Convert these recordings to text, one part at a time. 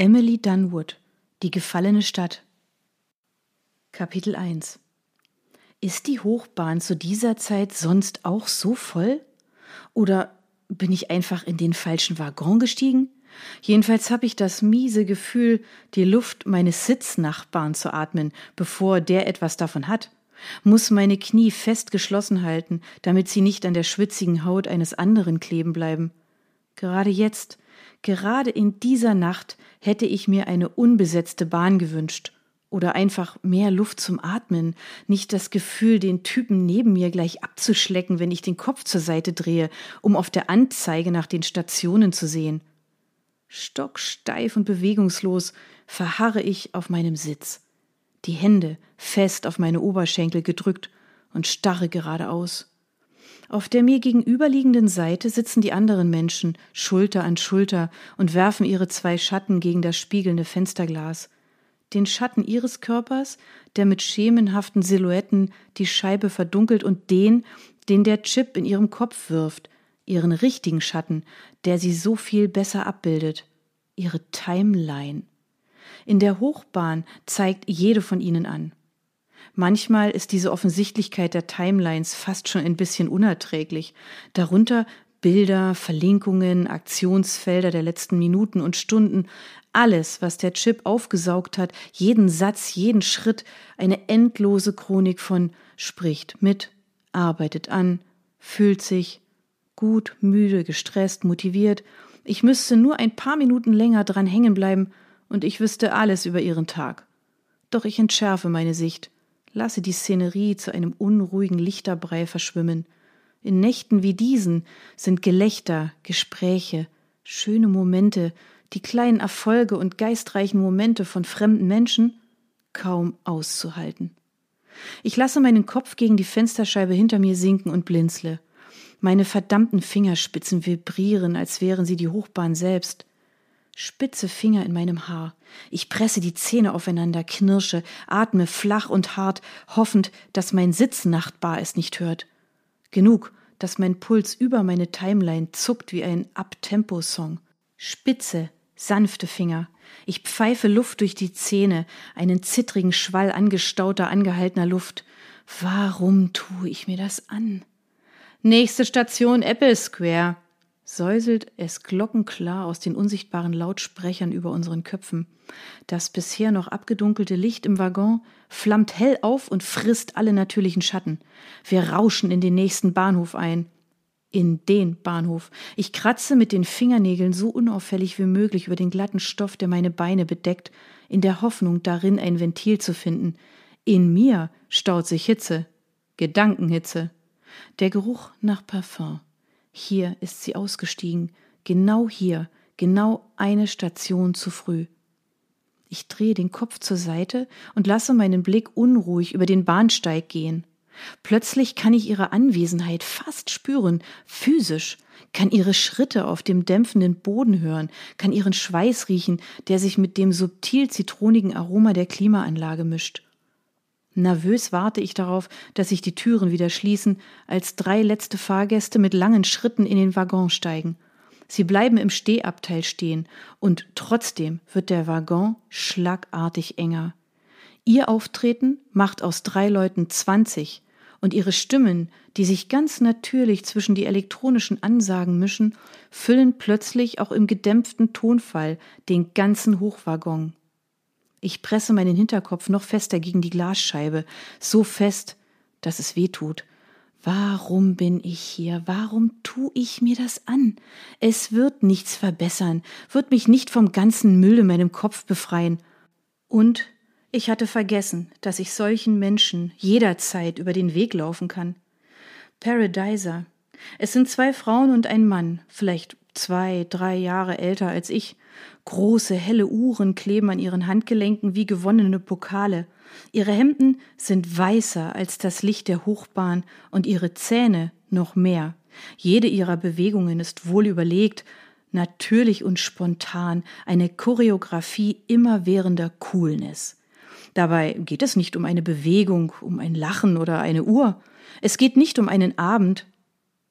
Emily Dunwood Die gefallene Stadt Kapitel 1 Ist die Hochbahn zu dieser Zeit sonst auch so voll? Oder bin ich einfach in den falschen Waggon gestiegen? Jedenfalls habe ich das miese Gefühl, die Luft meines Sitznachbarn zu atmen, bevor der etwas davon hat, muss meine Knie fest geschlossen halten, damit sie nicht an der schwitzigen Haut eines anderen kleben bleiben. Gerade jetzt, gerade in dieser Nacht hätte ich mir eine unbesetzte Bahn gewünscht oder einfach mehr Luft zum Atmen, nicht das Gefühl, den Typen neben mir gleich abzuschlecken, wenn ich den Kopf zur Seite drehe, um auf der Anzeige nach den Stationen zu sehen. Stocksteif und bewegungslos verharre ich auf meinem Sitz, die Hände fest auf meine Oberschenkel gedrückt und starre geradeaus. Auf der mir gegenüberliegenden Seite sitzen die anderen Menschen Schulter an Schulter und werfen ihre zwei Schatten gegen das spiegelnde Fensterglas. Den Schatten ihres Körpers, der mit schemenhaften Silhouetten die Scheibe verdunkelt, und den, den der Chip in ihrem Kopf wirft, ihren richtigen Schatten, der sie so viel besser abbildet, ihre Timeline. In der Hochbahn zeigt jede von ihnen an. Manchmal ist diese Offensichtlichkeit der Timelines fast schon ein bisschen unerträglich. Darunter Bilder, Verlinkungen, Aktionsfelder der letzten Minuten und Stunden, alles, was der Chip aufgesaugt hat, jeden Satz, jeden Schritt, eine endlose Chronik von spricht mit, arbeitet an, fühlt sich, gut, müde, gestresst, motiviert. Ich müsste nur ein paar Minuten länger dran hängen bleiben und ich wüsste alles über ihren Tag. Doch ich entschärfe meine Sicht, lasse die Szenerie zu einem unruhigen Lichterbrei verschwimmen. In Nächten wie diesen sind Gelächter, Gespräche, schöne Momente, die kleinen Erfolge und geistreichen Momente von fremden Menschen kaum auszuhalten. Ich lasse meinen Kopf gegen die Fensterscheibe hinter mir sinken und blinzle. Meine verdammten Fingerspitzen vibrieren, als wären sie die Hochbahn selbst. Spitze Finger in meinem Haar. Ich presse die Zähne aufeinander, knirsche, atme flach und hart, hoffend, dass mein Sitznachbar es nicht hört. Genug, dass mein Puls über meine Timeline zuckt wie ein Abtempo-Song. Spitze, sanfte Finger. Ich pfeife Luft durch die Zähne, einen zittrigen Schwall angestauter, angehaltener Luft. Warum tue ich mir das an? Nächste Station Apple Square, säuselt es glockenklar aus den unsichtbaren Lautsprechern über unseren Köpfen. Das bisher noch abgedunkelte Licht im Waggon flammt hell auf und frisst alle natürlichen Schatten. Wir rauschen in den nächsten Bahnhof ein. In den Bahnhof. Ich kratze mit den Fingernägeln so unauffällig wie möglich über den glatten Stoff, der meine Beine bedeckt, in der Hoffnung, darin ein Ventil zu finden. In mir staut sich Hitze. Gedankenhitze. Der Geruch nach Parfum. Hier ist sie ausgestiegen, genau hier, genau eine Station zu früh. Ich drehe den Kopf zur Seite und lasse meinen Blick unruhig über den Bahnsteig gehen. Plötzlich kann ich ihre Anwesenheit fast spüren, physisch, kann ihre Schritte auf dem dämpfenden Boden hören, kann ihren Schweiß riechen, der sich mit dem subtil zitronigen Aroma der Klimaanlage mischt. Nervös warte ich darauf, dass sich die Türen wieder schließen, als drei letzte Fahrgäste mit langen Schritten in den Waggon steigen. Sie bleiben im Stehabteil stehen, und trotzdem wird der Waggon schlagartig enger. Ihr Auftreten macht aus drei Leuten zwanzig, und ihre Stimmen, die sich ganz natürlich zwischen die elektronischen Ansagen mischen, füllen plötzlich auch im gedämpften Tonfall den ganzen Hochwaggon. Ich presse meinen Hinterkopf noch fester gegen die Glasscheibe, so fest, dass es weh tut. Warum bin ich hier? Warum tu ich mir das an? Es wird nichts verbessern, wird mich nicht vom ganzen Müll in meinem Kopf befreien. Und ich hatte vergessen, dass ich solchen Menschen jederzeit über den Weg laufen kann. Paradiser. Es sind zwei Frauen und ein Mann, vielleicht zwei, drei Jahre älter als ich. Große, helle Uhren kleben an ihren Handgelenken wie gewonnene Pokale. Ihre Hemden sind weißer als das Licht der Hochbahn und ihre Zähne noch mehr. Jede ihrer Bewegungen ist wohl überlegt, natürlich und spontan, eine Choreografie immerwährender Coolness. Dabei geht es nicht um eine Bewegung, um ein Lachen oder eine Uhr. Es geht nicht um einen Abend.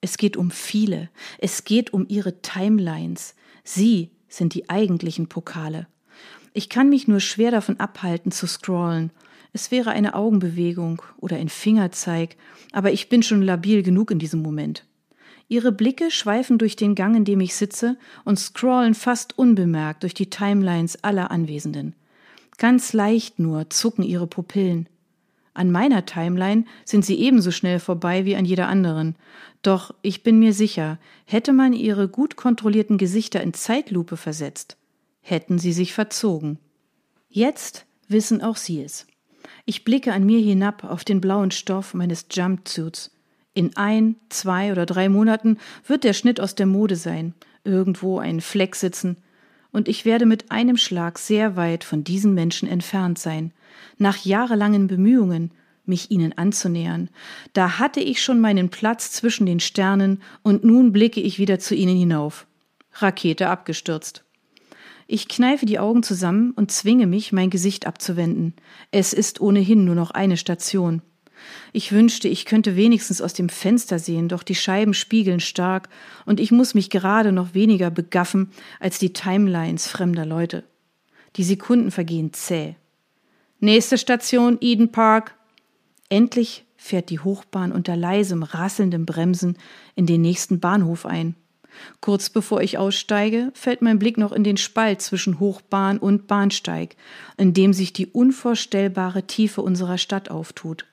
Es geht um viele. Es geht um ihre Timelines. Sie sind die eigentlichen Pokale. Ich kann mich nur schwer davon abhalten zu scrollen. Es wäre eine Augenbewegung oder ein Fingerzeig, aber ich bin schon labil genug in diesem Moment. Ihre Blicke schweifen durch den Gang, in dem ich sitze, und scrollen fast unbemerkt durch die Timelines aller Anwesenden. Ganz leicht nur zucken ihre Pupillen. An meiner Timeline sind sie ebenso schnell vorbei wie an jeder anderen. Doch ich bin mir sicher, hätte man ihre gut kontrollierten Gesichter in Zeitlupe versetzt, hätten sie sich verzogen. Jetzt wissen auch sie es. Ich blicke an mir hinab auf den blauen Stoff meines Jumpsuits. In ein, zwei oder drei Monaten wird der Schnitt aus der Mode sein, irgendwo ein Fleck sitzen, und ich werde mit einem Schlag sehr weit von diesen Menschen entfernt sein, nach jahrelangen Bemühungen, mich ihnen anzunähern. Da hatte ich schon meinen Platz zwischen den Sternen, und nun blicke ich wieder zu ihnen hinauf. Rakete abgestürzt. Ich kneife die Augen zusammen und zwinge mich, mein Gesicht abzuwenden. Es ist ohnehin nur noch eine Station. Ich wünschte, ich könnte wenigstens aus dem Fenster sehen, doch die Scheiben spiegeln stark und ich muss mich gerade noch weniger begaffen als die Timelines fremder Leute. Die Sekunden vergehen zäh. Nächste Station Eden Park. Endlich fährt die Hochbahn unter leisem, rasselndem Bremsen in den nächsten Bahnhof ein. Kurz bevor ich aussteige, fällt mein Blick noch in den Spalt zwischen Hochbahn und Bahnsteig, in dem sich die unvorstellbare Tiefe unserer Stadt auftut.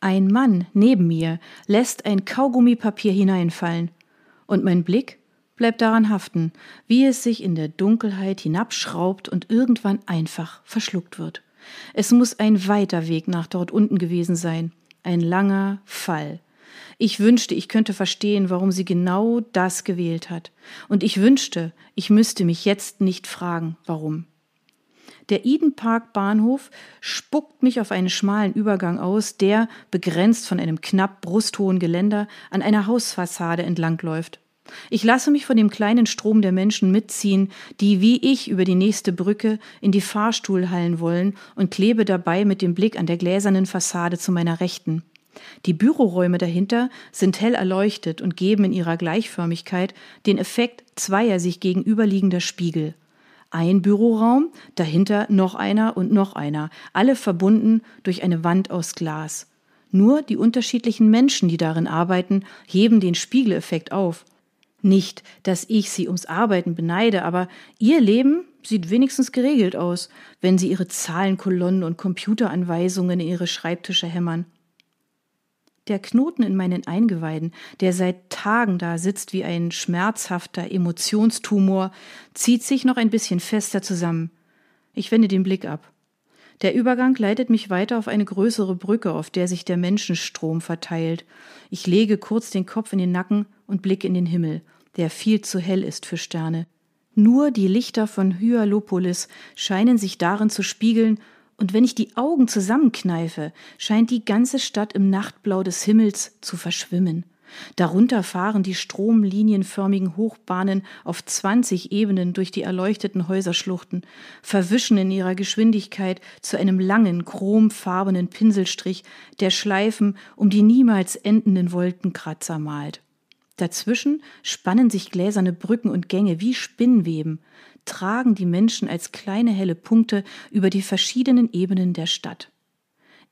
Ein Mann neben mir lässt ein Kaugummipapier hineinfallen, und mein Blick bleibt daran haften, wie es sich in der Dunkelheit hinabschraubt und irgendwann einfach verschluckt wird. Es muss ein weiter Weg nach dort unten gewesen sein, ein langer Fall. Ich wünschte, ich könnte verstehen, warum sie genau das gewählt hat, und ich wünschte, ich müsste mich jetzt nicht fragen, warum. Der Eden Park Bahnhof spuckt mich auf einen schmalen Übergang aus, der, begrenzt von einem knapp brusthohen Geländer, an einer Hausfassade entlangläuft. Ich lasse mich von dem kleinen Strom der Menschen mitziehen, die wie ich über die nächste Brücke in die Fahrstuhlhallen wollen und klebe dabei mit dem Blick an der gläsernen Fassade zu meiner Rechten. Die Büroräume dahinter sind hell erleuchtet und geben in ihrer Gleichförmigkeit den Effekt zweier sich gegenüberliegender Spiegel ein Büroraum, dahinter noch einer und noch einer, alle verbunden durch eine Wand aus Glas. Nur die unterschiedlichen Menschen, die darin arbeiten, heben den Spiegeleffekt auf. Nicht, dass ich sie ums Arbeiten beneide, aber ihr Leben sieht wenigstens geregelt aus, wenn sie ihre Zahlenkolonnen und Computeranweisungen in ihre Schreibtische hämmern. Der Knoten in meinen Eingeweiden, der seit Tagen da sitzt wie ein schmerzhafter Emotionstumor, zieht sich noch ein bisschen fester zusammen. Ich wende den Blick ab. Der Übergang leitet mich weiter auf eine größere Brücke, auf der sich der Menschenstrom verteilt. Ich lege kurz den Kopf in den Nacken und blicke in den Himmel, der viel zu hell ist für Sterne. Nur die Lichter von Hyalopolis scheinen sich darin zu spiegeln und wenn ich die Augen zusammenkneife, scheint die ganze Stadt im Nachtblau des Himmels zu verschwimmen. Darunter fahren die stromlinienförmigen Hochbahnen auf 20 Ebenen durch die erleuchteten Häuserschluchten, verwischen in ihrer Geschwindigkeit zu einem langen, chromfarbenen Pinselstrich, der Schleifen um die niemals endenden Wolkenkratzer malt. Dazwischen spannen sich gläserne Brücken und Gänge wie Spinnweben, tragen die Menschen als kleine helle Punkte über die verschiedenen Ebenen der Stadt.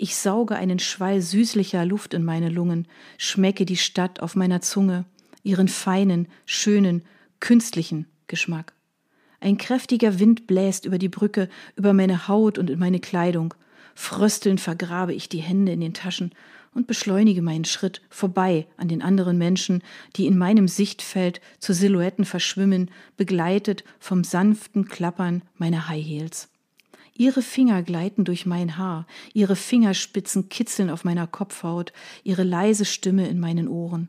Ich sauge einen Schwall süßlicher Luft in meine Lungen, schmecke die Stadt auf meiner Zunge, ihren feinen, schönen, künstlichen Geschmack. Ein kräftiger Wind bläst über die Brücke, über meine Haut und in meine Kleidung. Fröstelnd vergrabe ich die Hände in den Taschen und beschleunige meinen Schritt vorbei an den anderen Menschen, die in meinem Sichtfeld zu Silhouetten verschwimmen, begleitet vom sanften Klappern meiner High Heels. Ihre Finger gleiten durch mein Haar, ihre Fingerspitzen kitzeln auf meiner Kopfhaut, ihre leise Stimme in meinen Ohren.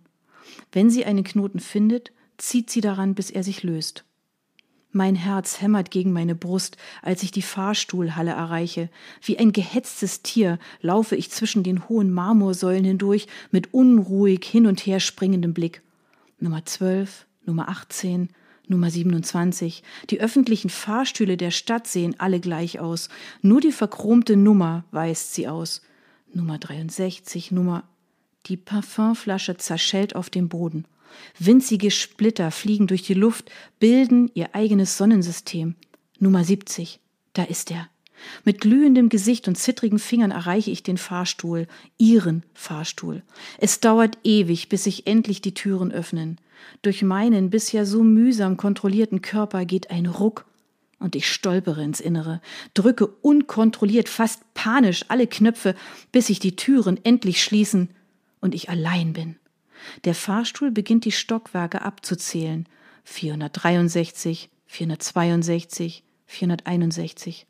Wenn sie einen Knoten findet, zieht sie daran, bis er sich löst. Mein Herz hämmert gegen meine Brust, als ich die Fahrstuhlhalle erreiche. Wie ein gehetztes Tier laufe ich zwischen den hohen Marmorsäulen hindurch mit unruhig hin und her springendem Blick. Nummer 12, Nummer 18, Nummer 27. Die öffentlichen Fahrstühle der Stadt sehen alle gleich aus. Nur die verchromte Nummer weist sie aus. Nummer 63, Nummer. Die Parfümflasche zerschellt auf dem Boden. Winzige Splitter fliegen durch die Luft, bilden ihr eigenes Sonnensystem. Nummer 70. Da ist er. Mit glühendem Gesicht und zittrigen Fingern erreiche ich den Fahrstuhl, ihren Fahrstuhl. Es dauert ewig, bis sich endlich die Türen öffnen. Durch meinen bisher so mühsam kontrollierten Körper geht ein Ruck und ich stolpere ins Innere, drücke unkontrolliert, fast panisch alle Knöpfe, bis sich die Türen endlich schließen und ich allein bin. Der Fahrstuhl beginnt die Stockwerke abzuzählen. 463, 462, 461.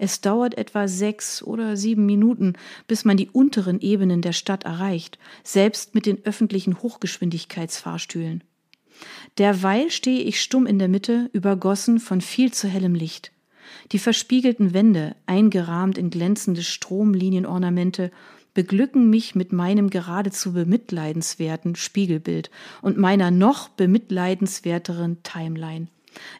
Es dauert etwa sechs oder sieben Minuten, bis man die unteren Ebenen der Stadt erreicht, selbst mit den öffentlichen Hochgeschwindigkeitsfahrstühlen. Derweil stehe ich stumm in der Mitte, übergossen von viel zu hellem Licht. Die verspiegelten Wände, eingerahmt in glänzende Stromlinienornamente, beglücken mich mit meinem geradezu bemitleidenswerten Spiegelbild und meiner noch bemitleidenswerteren Timeline.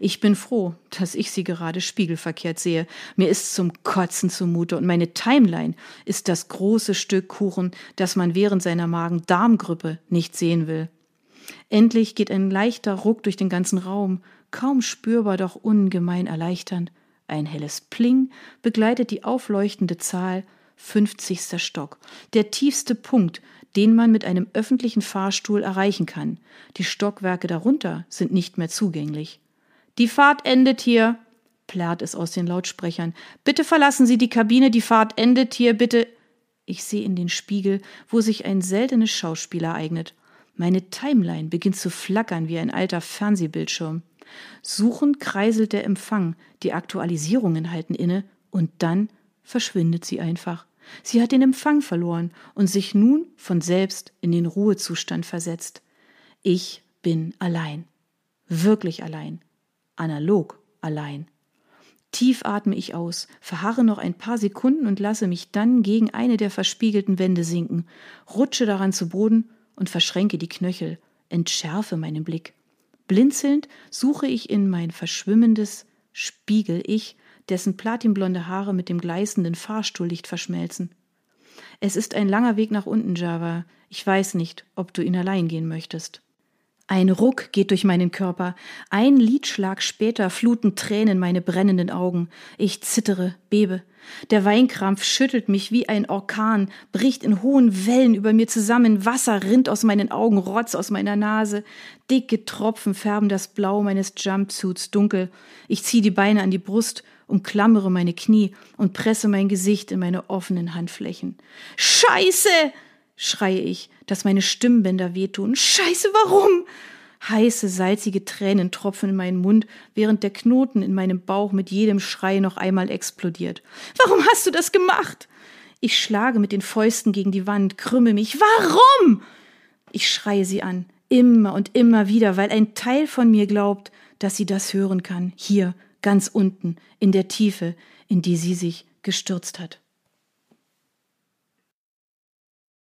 Ich bin froh, dass ich sie gerade spiegelverkehrt sehe. Mir ist zum Kotzen zumute und meine Timeline ist das große Stück Kuchen, das man während seiner Magen-Darm-Grippe nicht sehen will. Endlich geht ein leichter Ruck durch den ganzen Raum, kaum spürbar, doch ungemein erleichternd. Ein helles Pling begleitet die aufleuchtende Zahl 50. Stock, der tiefste Punkt, den man mit einem öffentlichen Fahrstuhl erreichen kann. Die Stockwerke darunter sind nicht mehr zugänglich. Die Fahrt endet hier, plärrt es aus den Lautsprechern. Bitte verlassen Sie die Kabine, die Fahrt endet hier, bitte. Ich sehe in den Spiegel, wo sich ein seltenes Schauspiel ereignet. Meine Timeline beginnt zu flackern wie ein alter Fernsehbildschirm. Suchend kreiselt der Empfang, die Aktualisierungen halten inne und dann verschwindet sie einfach. Sie hat den Empfang verloren und sich nun von selbst in den Ruhezustand versetzt. Ich bin allein. Wirklich allein analog allein. Tief atme ich aus, verharre noch ein paar Sekunden und lasse mich dann gegen eine der verspiegelten Wände sinken, rutsche daran zu Boden und verschränke die Knöchel, entschärfe meinen Blick. Blinzelnd suche ich in mein verschwimmendes Spiegel-Ich, dessen platinblonde Haare mit dem gleißenden Fahrstuhllicht verschmelzen. Es ist ein langer Weg nach unten, Java. Ich weiß nicht, ob du ihn allein gehen möchtest. Ein Ruck geht durch meinen Körper. Ein Liedschlag später fluten Tränen meine brennenden Augen. Ich zittere, bebe. Der Weinkrampf schüttelt mich wie ein Orkan, bricht in hohen Wellen über mir zusammen. Wasser rinnt aus meinen Augen, Rotz aus meiner Nase. Dicke Tropfen färben das Blau meines Jumpsuits dunkel. Ich ziehe die Beine an die Brust, umklammere meine Knie und presse mein Gesicht in meine offenen Handflächen. Scheiße! schreie ich, dass meine Stimmbänder wehtun. Scheiße, warum? Heiße, salzige Tränen tropfen in meinen Mund, während der Knoten in meinem Bauch mit jedem Schrei noch einmal explodiert. Warum hast du das gemacht? Ich schlage mit den Fäusten gegen die Wand, krümme mich. Warum? Ich schreie sie an, immer und immer wieder, weil ein Teil von mir glaubt, dass sie das hören kann, hier, ganz unten, in der Tiefe, in die sie sich gestürzt hat.